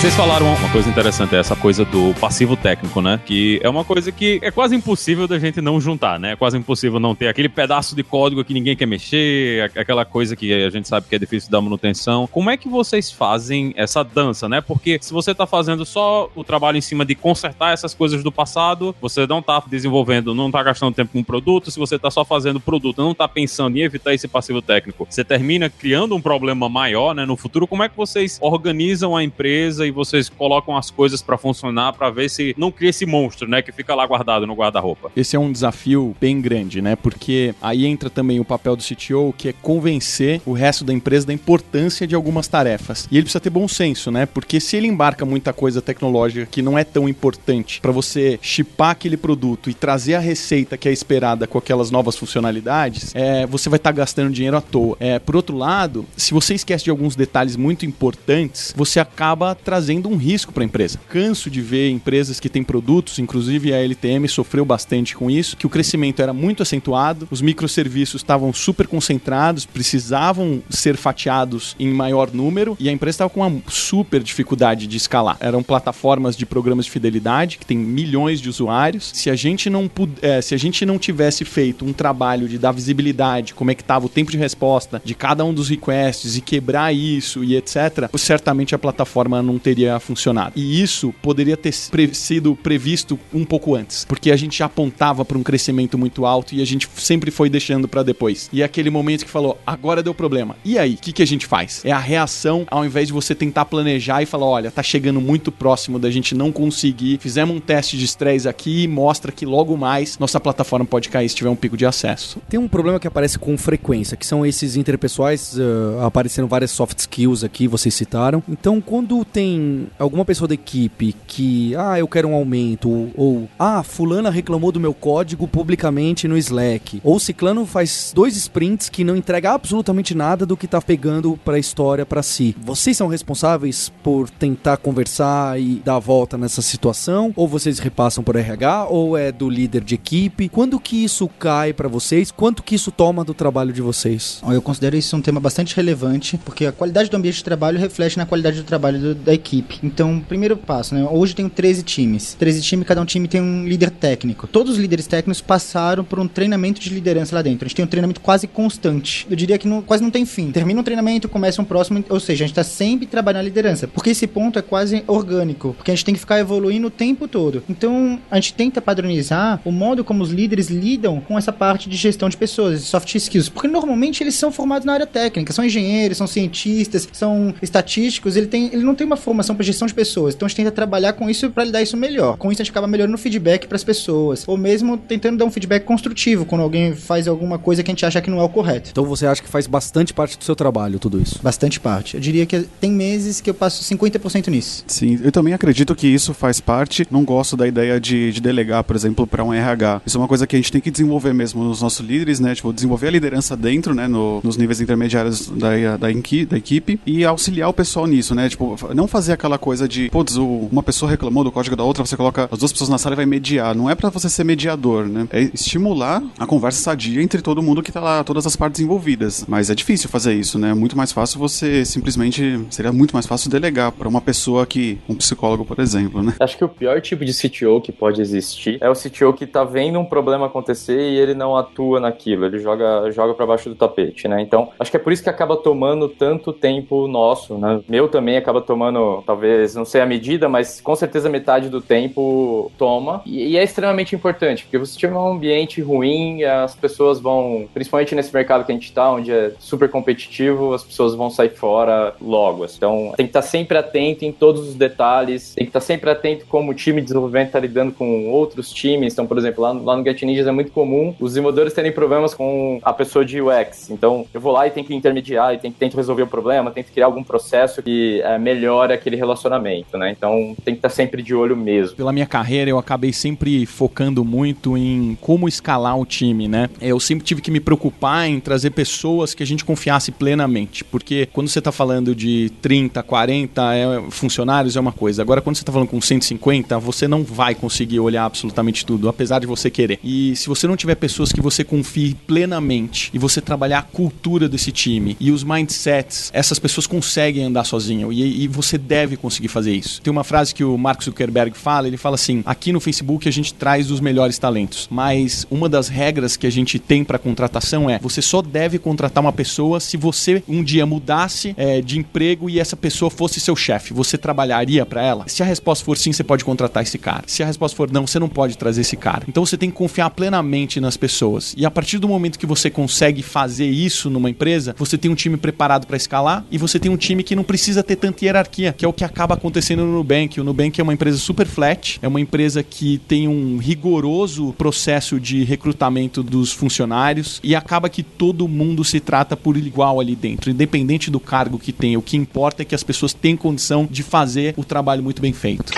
Speaker 5: Vocês falaram coisa interessante, é essa coisa do passivo técnico, né? Que é uma coisa que é quase impossível da gente não juntar, né? É quase impossível não ter aquele pedaço de código que ninguém quer mexer, aquela coisa que a gente sabe que é difícil dar manutenção. Como é que vocês fazem essa dança, né? Porque se você tá fazendo só o trabalho em cima de consertar essas coisas do passado, você não tá desenvolvendo, não tá gastando tempo com o produto. Se você tá só fazendo produto, não tá pensando em evitar esse passivo técnico, você termina criando um problema maior, né? No futuro, como é que vocês organizam a empresa e vocês colocam as coisas para funcionar para ver se não cria esse monstro, né, que fica lá guardado no guarda-roupa?
Speaker 2: Esse é um desafio bem grande, né? Porque aí entra também o papel do CTO, que é convencer o resto da empresa da importância de algumas tarefas. E ele precisa ter bom senso, né? Porque se ele embarca muita coisa tecnológica que não é tão importante para você chipar aquele produto e trazer a receita que é esperada com aquelas novas funcionalidades, é, você vai estar tá gastando dinheiro à toa. É, por outro lado, se você esquece de alguns detalhes muito importantes, você acaba trazendo um risco para a empresa. Canso de ver empresas que têm produtos, inclusive a LTM sofreu bastante com isso, que o crescimento era muito acentuado, os microserviços estavam super concentrados, precisavam ser fatiados em maior número e a empresa estava com uma super dificuldade de escalar. Eram plataformas de programas de fidelidade que tem milhões de usuários. Se a gente não é, se a gente não tivesse feito um trabalho de dar visibilidade, como é que estava o tempo de resposta de cada um dos requests e quebrar isso e etc, certamente a plataforma não teria funcionado. E isso poderia ter sido previsto um pouco antes, porque a gente já apontava para um crescimento muito alto e a gente sempre foi deixando para depois. E é aquele momento que falou, agora deu problema. E aí, o que, que a gente faz? É a reação ao invés de você tentar planejar e falar, olha, tá chegando muito próximo da gente não conseguir. Fizemos um teste de estresse aqui e mostra que logo mais nossa plataforma pode cair se tiver um pico de acesso.
Speaker 1: Tem um problema que aparece com frequência, que são esses interpessoais uh, aparecendo várias soft skills aqui, vocês citaram. Então, quando tem alguma pessoa da equipe que, ah, eu quero um aumento, ou, ah, fulana reclamou do meu código publicamente no Slack, ou ciclano faz dois sprints que não entrega absolutamente nada do que tá pegando para a história para si. Vocês são responsáveis por tentar conversar e dar a volta nessa situação? Ou vocês repassam por RH? Ou é do líder de equipe? Quando que isso cai para vocês? Quanto que isso toma do trabalho de vocês?
Speaker 6: Eu considero isso um tema bastante relevante, porque a qualidade do ambiente de trabalho reflete na qualidade do trabalho do, da equipe. Então, primeiro passo, né? Hoje tenho 13 times. 13 times, cada um time tem um líder técnico. Todos os líderes técnicos passaram por um treinamento de liderança lá dentro. A gente tem um treinamento quase constante. Eu diria que não, quase não tem fim. Termina um treinamento, começa um próximo, ou seja, a gente está sempre trabalhando a liderança. Porque esse ponto é quase orgânico, porque a gente tem que ficar evoluindo o tempo todo. Então, a gente tenta padronizar o modo como os líderes lidam com essa parte de gestão de pessoas, soft skills, porque normalmente eles são formados na área técnica, são engenheiros, são cientistas, são estatísticos, ele, tem, ele não tem uma formação para gestão de pessoas. Então, a gente tenta trabalhar com isso para lidar isso melhor. Com isso, a gente acaba melhorando o feedback para as pessoas, ou mesmo tentando dar um feedback construtivo quando alguém faz alguma coisa que a gente acha que não é o correto.
Speaker 1: Então, você acha que faz bastante parte do seu trabalho tudo isso?
Speaker 6: Bastante parte. Eu diria que tem meses que eu passo 50% nisso.
Speaker 4: Sim, eu também acredito que isso faz parte. Não gosto da ideia de, de delegar, por exemplo, para um RH. Isso é uma coisa que a gente tem que desenvolver mesmo nos nossos líderes, né? Tipo, desenvolver a liderança dentro, né? No, nos níveis intermediários da, da, da equipe e auxiliar o pessoal nisso, né? Tipo, não fazer aquela coisa de, putz, uma pessoa reclamou do código da outra, você coloca as duas pessoas na sala e vai mediar. Não é para você ser mediador, né? É estimular a conversa sadia entre todo mundo que tá lá, todas as partes envolvidas. Mas é difícil fazer isso, né? É muito mais fácil você simplesmente. Seria muito mais fácil delegar para uma pessoa que. um psicólogo, por exemplo, né?
Speaker 3: Acho que o pior tipo de CTO que pode existir é o CTO que tá vendo um problema acontecer e ele não atua naquilo, ele joga, joga para baixo do tapete, né? Então, acho que é por isso que acaba tomando tanto tempo nosso, né? Meu também acaba tomando, talvez, não sei a medida, mas com certeza metade do tempo toma. E, e é extremamente importante, porque você tiver um ambiente ruim, as pessoas vão, principalmente nesse mercado que a gente tá, onde é super competitivo, as pessoas vão sair fora logo. Então, tem que estar sempre atento em todos os detalhes, tem que estar sempre atento como o time de desenvolvimento está lidando com outros times. Então, por exemplo, lá, lá no Get Ninjas é muito comum os desenvolvedores terem problemas com a pessoa de UX. Então, eu vou lá e tenho que intermediar, e tenho que tentar resolver o problema, tenho que criar algum processo que é, melhore aquele relacionamento, né? Então, tem que estar sempre de olho mesmo.
Speaker 2: Pela minha carreira, eu acabei sempre focando muito em como escalar o time, né? Eu sempre tive que me preocupar em trazer pessoas que a gente confiasse plenamente, porque quando você está falando de 30, 40 é, funcionários é uma coisa. Agora, quando você está falando com 150, você não vai conseguir olhar absolutamente tudo, apesar de você querer. E se você não tiver pessoas que você confie plenamente e você trabalhar a cultura desse time e os mindsets, essas pessoas conseguem andar sozinho e, e você deve conseguir fazer isso. Tem uma frase que o Mark Zuckerberg fala, ele fala assim: aqui no Facebook a gente traz os melhores talentos, mas uma das regras que a gente tem para contratação é você só deve contratar uma pessoa se você um dia mudasse é, de emprego e essa pessoa fosse seu chefe. Você trabalharia para ela? Se a resposta for sim, você pode contratar esse cara. Se a resposta for não, você não pode trazer esse cara. Então você tem que confiar plenamente nas pessoas. E a partir do momento que você consegue fazer isso numa empresa, você tem um time preparado para escalar e você tem um time que não precisa ter tanta hierarquia, que é o que acaba acontecendo no Nubank. O Nubank é uma empresa super flat, é uma empresa que tem um rigoroso processo de recrutamento dos funcionários e acaba que todo mundo se trata por igual ali dentro, independente do cargo que tem. O que importa é que as pessoas têm condição de fazer o trabalho muito bem feito.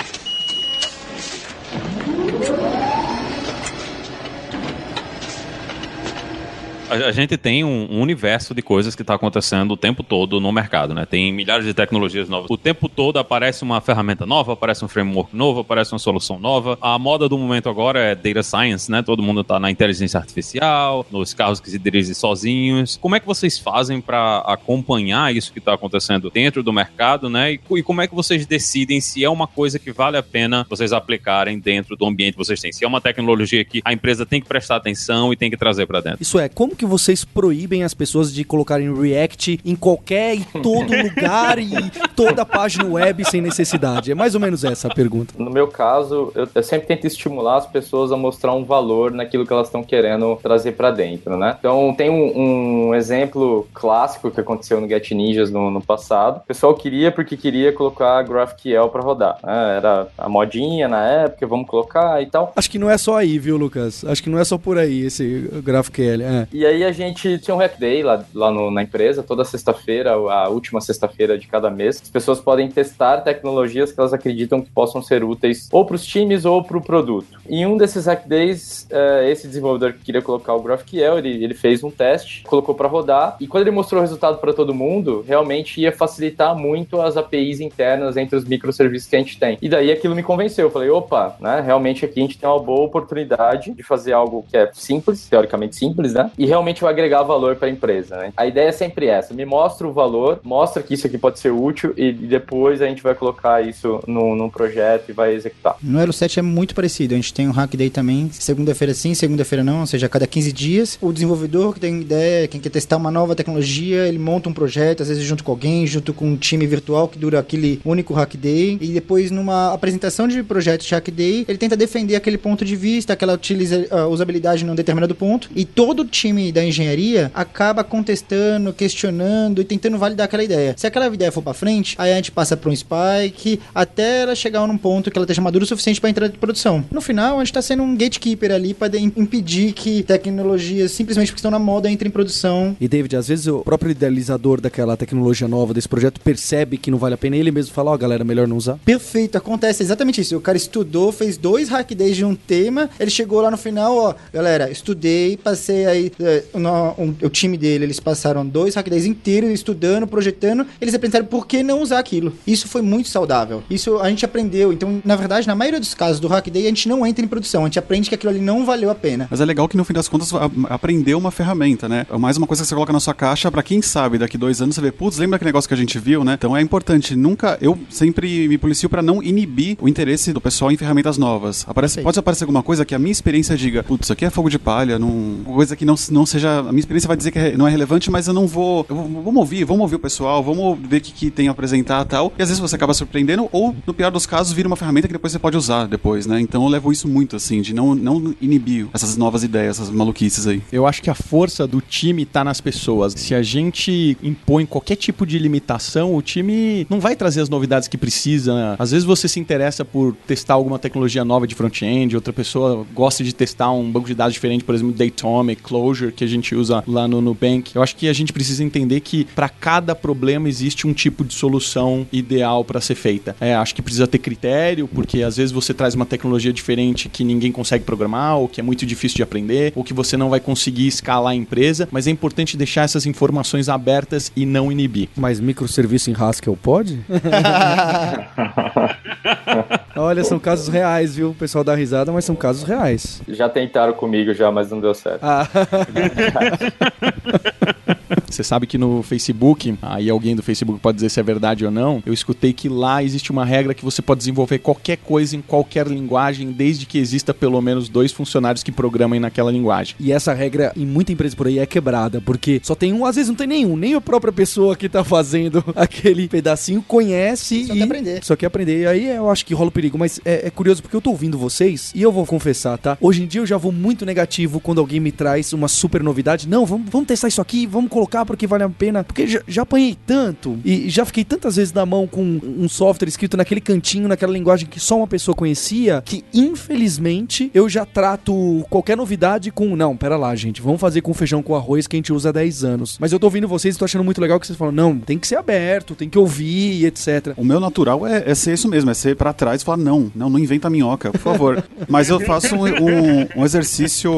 Speaker 5: A, gente tem um, um universo de coisas que está acontecendo o tempo todo no mercado, né? Tem milhares de tecnologias novas. O tempo todo aparece uma ferramenta nova, aparece um framework novo, aparece uma solução nova. A moda do momento agora é data science, né? Todo mundo está na inteligência artificial, nos carros que se dirigem sozinhos. Como é que vocês fazem para acompanhar isso que está acontecendo dentro do mercado, né? E, e como é que vocês decidem se é uma coisa que vale a pena vocês aplicarem dentro do ambiente que vocês têm? Se é uma tecnologia que a empresa tem que prestar atenção e tem que trazer para dentro?
Speaker 1: Isso é, como que vocês proíbem as pessoas de colocarem React em qualquer, em todo lugar e toda página web sem necessidade? É mais ou menos essa a pergunta.
Speaker 3: No meu caso, eu, eu sempre tento estimular as pessoas a mostrar um valor naquilo que elas estão querendo trazer para dentro, né? Então, tem um, um, exemplo clássico que aconteceu no Get Ninjas no, no, passado. O pessoal queria porque queria colocar GraphQL para rodar. Né? Era a modinha na época, vamos colocar e tal.
Speaker 1: Acho que não é só aí, viu, Lucas? Acho que não é só por aí esse GraphQL. É.
Speaker 3: E aí a gente tinha um Hack Day lá, lá no, na empresa, toda sexta-feira, a última sexta-feira de cada mês. As pessoas podem testar tecnologias que elas acreditam que possam ser úteis ou para os times ou para o produto. Em um desses Hack Days, uh, esse desenvolvedor que queria colocar o GraphQL, ele, ele fez um teste, colocou para rodar, e quando ele mostrou o resultado para todo mundo, realmente ia facilitar muito as APIs internas entre os microserviços que a gente tem. E daí aquilo me convenceu. Eu falei, opa, né, realmente aqui a gente tem uma boa oportunidade de fazer algo que é simples, teoricamente simples, né? E realmente vai agregar valor para a empresa. Né? A ideia é sempre essa: me mostra o valor, mostra que isso aqui pode ser útil e depois a gente vai colocar isso num, num projeto e vai executar.
Speaker 6: No Elo 7 é muito parecido. A gente tem um Hack Day também, segunda-feira sim, segunda-feira não, ou seja, a cada 15 dias. O desenvolvedor que tem ideia, quem quer testar uma nova tecnologia, ele monta um projeto, às vezes junto com alguém, junto com um time virtual que dura aquele único Hack Day. E depois, numa apresentação de projeto de Hack Day, ele tenta defender aquele ponto de vista, aquela utiliza, uh, usabilidade num determinado ponto. E todo o time da engenharia acaba contestando, questionando e tentando validar aquela ideia. Se aquela ideia for para frente, aí a gente passa para um spike até ela chegar num ponto que ela esteja madura o suficiente para entrar em produção. No final, a gente está sendo um gatekeeper ali para impedir que tecnologias simplesmente porque estão na moda entrem em produção.
Speaker 1: E David, às vezes o próprio idealizador daquela tecnologia nova desse projeto percebe que não vale a pena e ele mesmo fala, ó, oh, galera, melhor não usar.
Speaker 6: Perfeito, acontece exatamente isso. O cara estudou, fez dois hack days de um tema, ele chegou lá no final, ó, galera, estudei, passei aí é, no, um, o time dele, eles passaram dois hack days inteiros estudando, projetando, eles aprenderam por que não usar aquilo. Isso foi muito saudável. Isso a gente aprendeu. Então, na verdade, na maioria dos casos do hack day, a gente não entra em produção, a gente aprende que aquilo ali não valeu a pena.
Speaker 4: Mas é legal que no fim das contas aprendeu uma ferramenta, né? É mais uma coisa que você coloca na sua caixa para quem sabe daqui dois anos você vê, putz, lembra aquele negócio que a gente viu, né? Então é importante, nunca, eu sempre me policio para não inibir o interesse do pessoal em ferramentas novas. Aparece, pode aparecer alguma coisa que a minha experiência diga, putz, isso aqui é fogo de palha, não, coisa que não, não seja, a minha experiência vai dizer que é, não é relevante, mas eu não vou, eu vamos ouvir, vamos ouvir o pessoal, vamos ver o que, que tem a apresentar tal. E às vezes você acaba surpreendendo ou, no pior dos casos, vira uma ferramenta que depois você pode usar depois, né? Então eu levo isso muito, assim, de não, não inibir essas novas ideias, essas maluquices aí.
Speaker 2: Eu acho que a força do time tá nas pessoas. Se a gente impõe qualquer tipo de limitação, o time não vai trazer as novidades que precisa. Às vezes você se interessa por testar alguma tecnologia nova de front-end, outra pessoa gosta de testar um banco de dados diferente, por exemplo, Datomic, Clojure, que a gente usa lá no Nubank. Eu acho que a gente precisa entender que para cada problema existe um tipo de solução ideal para ser feita. É, acho que precisa ter critério, porque às vezes você traz uma tecnologia diferente que ninguém consegue programar, ou que é muito difícil de aprender, ou que você não vai conseguir escalar a empresa, mas é importante deixar essas informações abertas e não inibir.
Speaker 1: Mas microserviço em Haskell pode? Olha, são casos reais, viu? O pessoal dá risada, mas são casos reais.
Speaker 3: Já tentaram comigo já, mas não deu certo. Ah.
Speaker 2: Você sabe que no Facebook, aí alguém do Facebook pode dizer se é verdade ou não, eu escutei que lá existe uma regra que você pode desenvolver qualquer coisa em qualquer linguagem, desde que exista pelo menos dois funcionários que programem naquela linguagem.
Speaker 1: E essa regra em muita empresa por aí é quebrada, porque só tem um, às vezes não tem nenhum, nem a própria pessoa que tá fazendo aquele pedacinho conhece
Speaker 6: só
Speaker 1: e
Speaker 6: quer aprender.
Speaker 1: só quer aprender. E aí eu acho que rola o perigo, mas é, é curioso porque eu tô ouvindo vocês e eu vou confessar, tá? Hoje em dia eu já vou muito negativo quando alguém me traz uma super novidade. Não, vamos, vamos testar isso aqui, vamos colocar porque vale a pena. Porque já, já apanhei tanto e já fiquei tantas vezes na mão com um software escrito naquele cantinho, naquela linguagem que só uma pessoa conhecia, que infelizmente eu já trato qualquer novidade com. Não, pera lá, gente, vamos fazer com feijão com arroz que a gente usa há 10 anos. Mas eu tô ouvindo vocês e tô achando muito legal que vocês falam, não, tem que ser aberto, tem que ouvir, etc.
Speaker 4: O meu natural é, é ser isso mesmo, é ser pra trás e falar, não, não, não inventa minhoca, por favor. Mas eu faço um, um, um exercício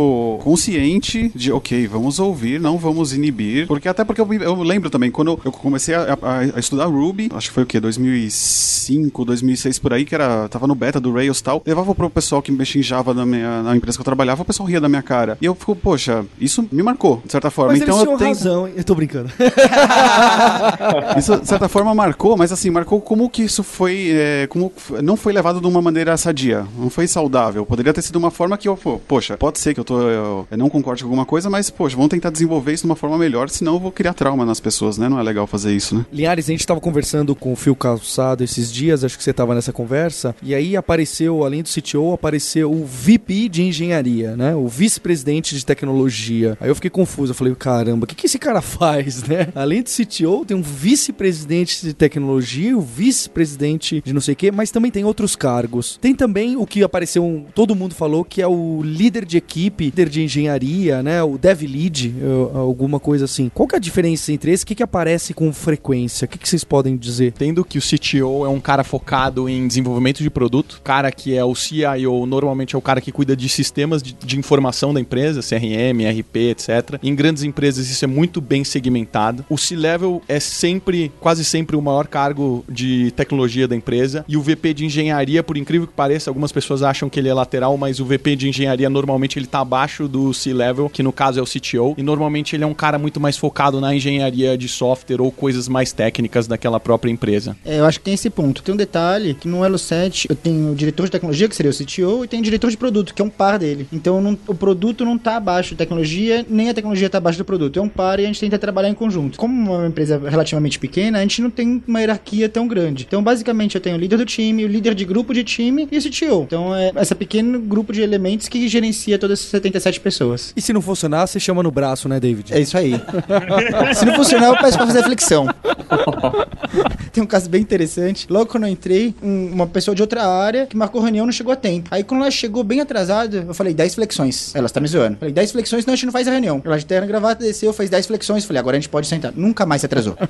Speaker 4: consciente de, ok, vamos ouvir, não vamos inibir, porque até porque eu, eu lembro também, quando eu comecei a, a, a, estudar Ruby, acho que foi o que, 2005, 2006 por aí, que era, tava no beta do Rails e tal, levava pro pessoal que mexia em Java na, minha, na empresa que eu trabalhava, o pessoal ria da minha cara. E eu fico, poxa, isso me marcou, de certa forma.
Speaker 1: Mas
Speaker 4: então eu tenho...
Speaker 1: razão, eu tô brincando.
Speaker 4: isso, de certa forma, marcou, mas assim, marcou como que isso foi, é, como não foi levado de uma maneira sadia, não foi saudável. Poderia ter sido uma forma que eu, poxa, pode ser que eu, tô, eu, eu não concorde com alguma coisa, mas, poxa, vamos tentar desenvolver isso de uma forma melhor, senão eu vou criar trauma nas pessoas, né? Não é legal fazer isso, né?
Speaker 1: Linhares, a gente tava conversando com o Phil Calçado esses dias, acho que você tava nessa conversa, e aí apareceu, além do CTO, apareceu o VP de engenharia, né? O vice-presidente de tecnologia. Aí eu fiquei confuso, eu falei, caramba, o que, que esse cara faz, né? Além do CTO, tem um vice-presidente de tecnologia, o vice-presidente de não sei o quê, mas também tem outros cargos. Tem também o que apareceu, todo mundo falou, que é o líder de equipe, líder de engenharia, né? O dev lead, alguma coisa assim. Qual que é a diferença entre esse? O que, que aparece com frequência? O que, que vocês podem dizer?
Speaker 2: Tendo que o CTO é um cara focado em desenvolvimento de produto, cara que é o CIO, normalmente é o cara que cuida de sistemas de, de informação da empresa, CRM, RP, etc. Em grandes empresas isso é muito bem segmentado. O C-level é sempre, quase sempre o maior cargo de tecnologia da empresa e o VP de engenharia, por incrível que pareça, algumas pessoas acham que ele é lateral, mas o VP de engenharia normalmente ele está abaixo do C-level, que no caso é o CTO, e normalmente ele é um cara muito mais focado na engenharia de software ou coisas mais técnicas daquela própria empresa.
Speaker 6: É, eu acho que tem esse ponto. Tem um detalhe que no Elo 7 eu tenho o diretor de tecnologia, que seria o CTO, e tem o diretor de produto, que é um par dele. Então não, o produto não está abaixo da tecnologia, nem a tecnologia está abaixo do produto. É um par e a gente tenta trabalhar em conjunto. Como uma empresa relativamente pequena, a gente não tem uma hierarquia tão grande. Então, basicamente, eu tenho o líder do time, o líder de grupo de time e o CTO. Então, é esse pequeno grupo de elementos que gerencia todas essas 77 pessoas.
Speaker 1: E se não funcionar, você chama no braço, né, David?
Speaker 6: É isso aí. se não funcionar, eu peço pra fazer flexão. Tem um caso bem interessante. Logo quando eu entrei, um, uma pessoa de outra área que marcou reunião não chegou a tempo. Aí quando ela chegou bem atrasada, eu falei 10 flexões. Ela está me zoando. Falei 10 flexões, não, a gente não faz a reunião. Ela de terno gravata desceu, fez 10 flexões. Falei, agora a gente pode sentar. Nunca mais se atrasou.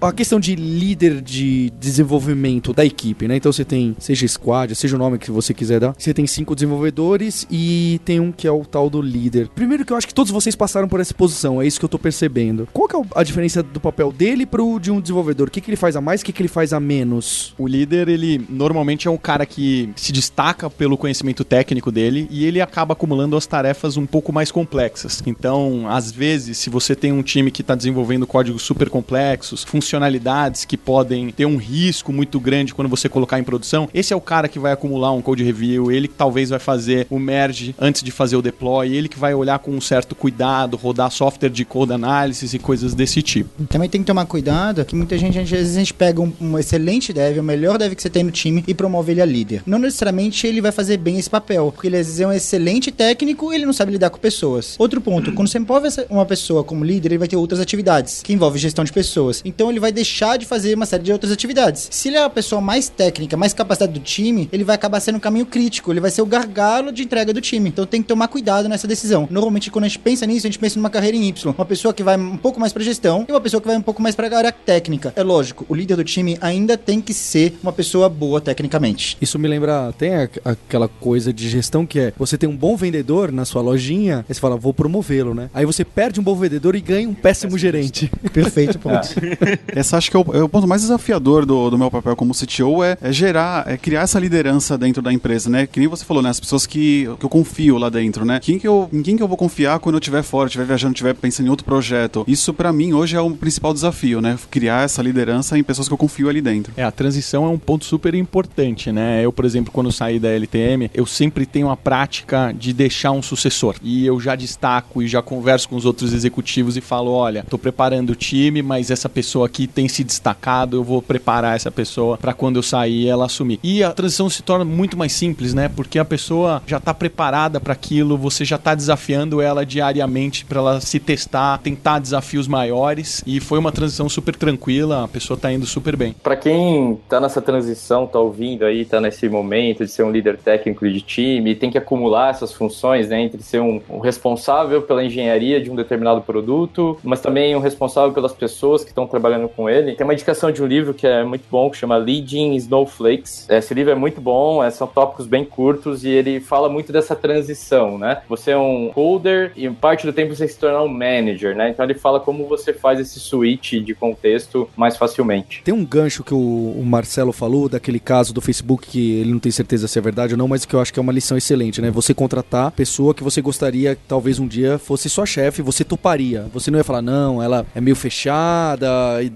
Speaker 1: a questão de líder de desenvolvimento da equipe, né? Então você tem, seja squad, seja o nome que você quiser dar, você tem cinco desenvolvedores e tem um que é o tal do líder. Primeiro que eu acho que todos vocês passaram por essa posição, é isso que eu tô percebendo. Qual que é a diferença do papel dele pro de um desenvolvedor? O que, que ele faz a mais, o que, que ele faz a menos?
Speaker 2: O líder, ele normalmente é um cara que se destaca pelo conhecimento técnico dele e ele acaba acumulando as tarefas um pouco mais complexas. Então, às vezes, se você tem um time que está desenvolvendo códigos super complexos, funcionalidades que podem ter um risco muito grande quando você colocar em produção, esse é o cara que vai acumular um code review, ele que talvez vai fazer o merge antes de fazer o deploy, ele que vai olhar com um certo cuidado, rodar software de code analysis e coisas desse tipo.
Speaker 6: Também tem que tomar cuidado que muita gente, às vezes, a gente pega um, um excelente dev, o melhor dev que você tem no time e promove ele a líder. Não necessariamente ele vai fazer bem esse papel, porque ele às vezes é um excelente técnico e ele não sabe lidar com pessoas. Outro ponto, quando você envolve uma pessoa como líder, ele vai ter outras atividades que envolvem gestão de pessoas. Então ele vai deixar de fazer uma série de outras atividades. Se ele é a pessoa mais técnica, mais capacidade do time, ele vai acabar sendo um caminho crítico, ele vai ser o gargalo de entrega do time. Então tem que tomar cuidado nessa decisão. Normalmente quando a gente pensa nisso, a gente pensa numa carreira em Y, uma pessoa que vai um pouco mais para gestão e uma pessoa que vai um pouco mais para área técnica. É lógico, o líder do time ainda tem que ser uma pessoa boa tecnicamente.
Speaker 1: Isso me lembra, tem aquela coisa de gestão que é, você tem um bom vendedor na sua lojinha, aí você fala, vou promovê-lo, né? Aí você perde um bom vendedor e ganha um péssimo, péssimo gerente.
Speaker 6: Perfeito ponto.
Speaker 4: Essa acho que é o, é o, ponto mais desafiador do, do meu papel como CTO é, é, gerar, é criar essa liderança dentro da empresa, né? Que nem você falou, né? As pessoas que, que eu confio lá dentro, né? Quem que eu, em quem que eu vou confiar quando eu estiver fora, estiver viajando, estiver pensando em outro projeto? Isso para mim hoje é o principal desafio, né? Criar essa liderança em pessoas que eu confio ali dentro.
Speaker 2: É, a transição é um ponto super importante, né? Eu, por exemplo, quando saí da LTM, eu sempre tenho a prática de deixar um sucessor. E eu já destaco e já converso com os outros executivos e falo, olha, tô preparando o time, mas essa pessoa aqui tem se destacado, eu vou preparar essa pessoa para quando eu sair ela assumir. E a transição se torna muito mais simples, né? Porque a pessoa já está preparada para aquilo, você já está desafiando ela diariamente para ela se testar, tentar desafios maiores e foi uma transição super tranquila, a pessoa está indo super bem.
Speaker 3: Para quem está nessa transição, está ouvindo aí, está nesse momento de ser um líder técnico de time, tem que acumular essas funções, né, entre ser um, um responsável pela engenharia de um determinado produto, mas também um responsável pelas pessoas que estão trabalhando com ele. Tem uma indicação de um livro que é muito bom, que chama Leading Snowflakes. Esse livro é muito bom, é, são tópicos bem curtos e ele fala muito dessa transição, né? Você é um coder e parte do tempo você se tornar um manager, né? Então ele fala como você faz esse switch de contexto mais facilmente.
Speaker 1: Tem um gancho que o, o Marcelo falou daquele caso do Facebook que ele não tem certeza se é verdade ou não, mas que eu acho que é uma lição excelente, né? Você contratar pessoa que você gostaria que talvez um dia fosse sua chefe, você toparia. Você não ia falar, não, ela é meio fechada.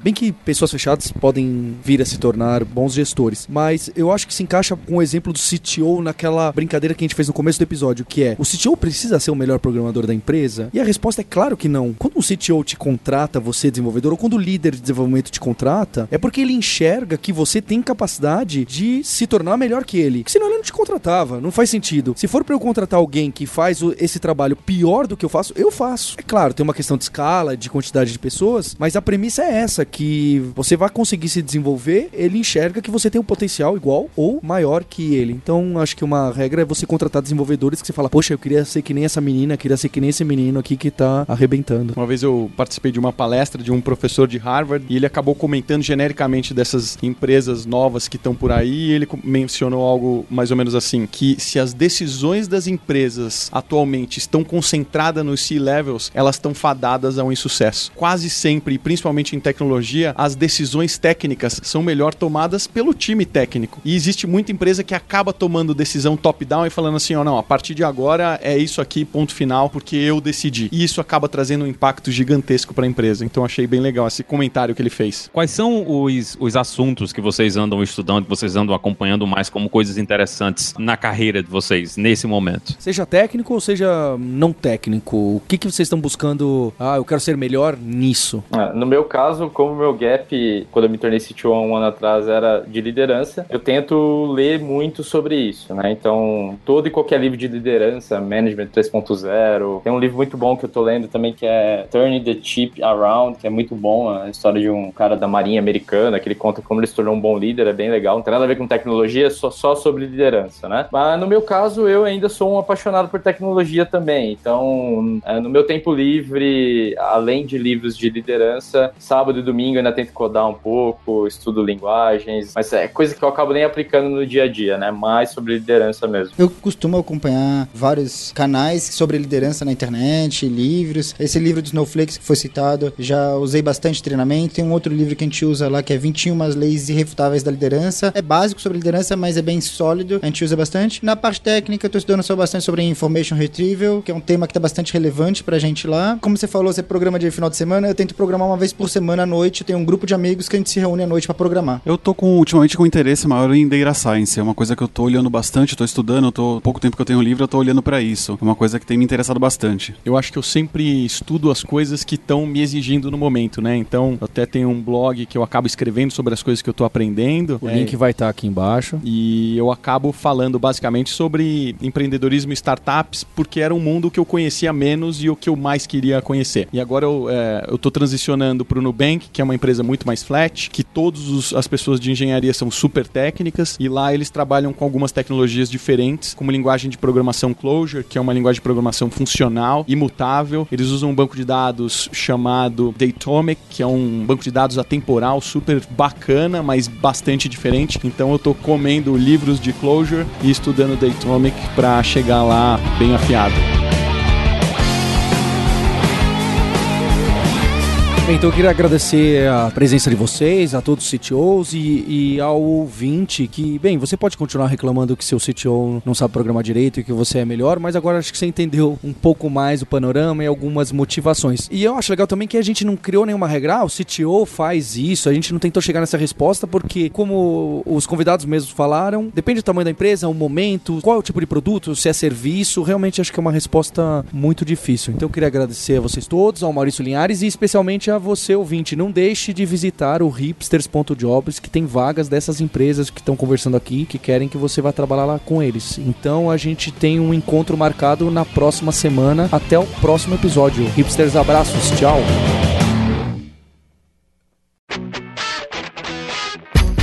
Speaker 1: Bem que pessoas fechadas podem vir a se tornar bons gestores. Mas eu acho que se encaixa com o exemplo do CTO naquela brincadeira que a gente fez no começo do episódio, que é o CTO precisa ser o melhor programador da empresa? E a resposta é claro que não. Quando um CTO te contrata, você desenvolvedor, ou quando o líder de desenvolvimento te contrata, é porque ele enxerga que você tem capacidade de se tornar melhor que ele. Senão ele não te contratava. Não faz sentido. Se for para eu contratar alguém que faz esse trabalho pior do que eu faço, eu faço. É claro, tem uma questão de escala, de quantidade de pessoas, mas a premissa é essa, que você vai conseguir se desenvolver, ele enxerga que você tem um potencial igual ou maior que ele. Então, acho que uma regra é você contratar desenvolvedores que você fala, poxa, eu queria ser que nem essa menina, queria ser que nem esse menino aqui que tá arrebentando.
Speaker 2: Uma vez eu participei de uma palestra de um professor de Harvard e ele acabou comentando genericamente dessas empresas novas que estão por aí e ele mencionou algo mais ou menos assim, que se as decisões das empresas atualmente estão concentradas nos C-levels, elas estão fadadas a um insucesso. Quase sempre, principalmente em tecnologia, as decisões técnicas são melhor tomadas pelo time técnico. E existe muita empresa que acaba tomando decisão top-down e falando assim, ó, oh, não, a partir de agora é isso aqui, ponto final, porque eu decidi. E isso acaba trazendo um impacto gigantesco para a empresa. Então achei bem legal esse comentário que ele fez.
Speaker 5: Quais são os, os assuntos que vocês andam estudando, que vocês andam acompanhando mais como coisas interessantes na carreira de vocês nesse momento?
Speaker 1: Seja técnico ou seja não técnico, o que, que vocês estão buscando? Ah, eu quero ser melhor nisso.
Speaker 3: Ah, no meu caso, como meu gap, quando eu me tornei CTO há um ano atrás, era de liderança, eu tento ler muito sobre isso, né? Então, todo e qualquer livro de liderança, Management 3.0, tem um livro muito bom que eu tô lendo também que é Turning the Chip Around, que é muito bom, a história de um cara da marinha americana, que ele conta como ele se tornou um bom líder, é bem legal. Não tem nada a ver com tecnologia, só, só sobre liderança, né? Mas no meu caso, eu ainda sou um apaixonado por tecnologia também. Então, é, no meu tempo livre, além de livros de liderança, sábado e domingo eu ainda tento codar um pouco, estudo linguagens, mas é coisa que eu acabo nem aplicando no dia a dia, né? Mais sobre liderança mesmo.
Speaker 6: Eu costumo acompanhar vários canais sobre liderança na internet, livros. Esse livro de Snowflakes que foi citado, já usei bastante treinamento. Tem um outro livro que a gente usa lá que é 21 leis irrefutáveis da liderança. É básico sobre liderança, mas é bem sólido. A gente usa bastante. Na parte técnica, eu tô estudando só bastante sobre information retrieval, que é um tema que tá bastante relevante pra gente lá. Como você falou, você programa de final de semana, eu tento programar uma vez por semana à noite. Eu tenho um grupo de amigos que a gente se reúne à noite para programar.
Speaker 4: Eu tô com, ultimamente com interesse maior em data science. É uma coisa que eu tô olhando bastante, eu tô estudando, eu tô pouco tempo que eu tenho livro, eu tô olhando para isso. É uma coisa que tem me interessado bastante.
Speaker 2: Eu acho que eu sempre estudo as coisas que estão me exigindo no momento, né? Então, eu até tenho um blog que eu acabo escrevendo sobre as coisas que eu tô aprendendo.
Speaker 1: O é, link vai estar tá aqui embaixo.
Speaker 2: E eu acabo falando basicamente sobre empreendedorismo e startups, porque era um mundo que eu conhecia menos e o que eu mais queria conhecer. E agora eu, é, eu tô transicionando pro Nubank, que é uma empresa muito mais flat, que todas as pessoas de engenharia são super técnicas, e lá eles trabalham com algumas tecnologias diferentes, como linguagem de programação Clojure, que é uma linguagem de programação funcional, imutável. Eles usam um banco de dados chamado Datomic, que é um banco de dados atemporal super bacana, mas bastante diferente. Então eu tô comendo livros de Clojure e estudando Datomic para chegar lá bem afiado.
Speaker 1: Então eu queria agradecer a presença de vocês, a todos os CTOs e, e, ao ouvinte que, bem, você pode continuar reclamando que seu CTO não sabe programar direito e que você é melhor, mas agora acho que você entendeu um pouco mais o panorama e algumas motivações. E eu acho legal também que a gente não criou nenhuma regra, ah, o CTO faz isso, a gente não tentou chegar nessa resposta porque, como os convidados mesmos falaram, depende do tamanho da empresa, o momento, qual é o tipo de produto, se é serviço, realmente acho que é uma resposta muito difícil. Então eu queria agradecer a vocês todos, ao Maurício Linhares e especialmente a você ouvinte, não deixe de visitar o hipsters.jobs, que tem vagas dessas empresas que estão conversando aqui, que querem que você vá trabalhar lá com eles. Então a gente tem um encontro marcado na próxima semana. Até o próximo episódio. Hipsters, abraços, tchau.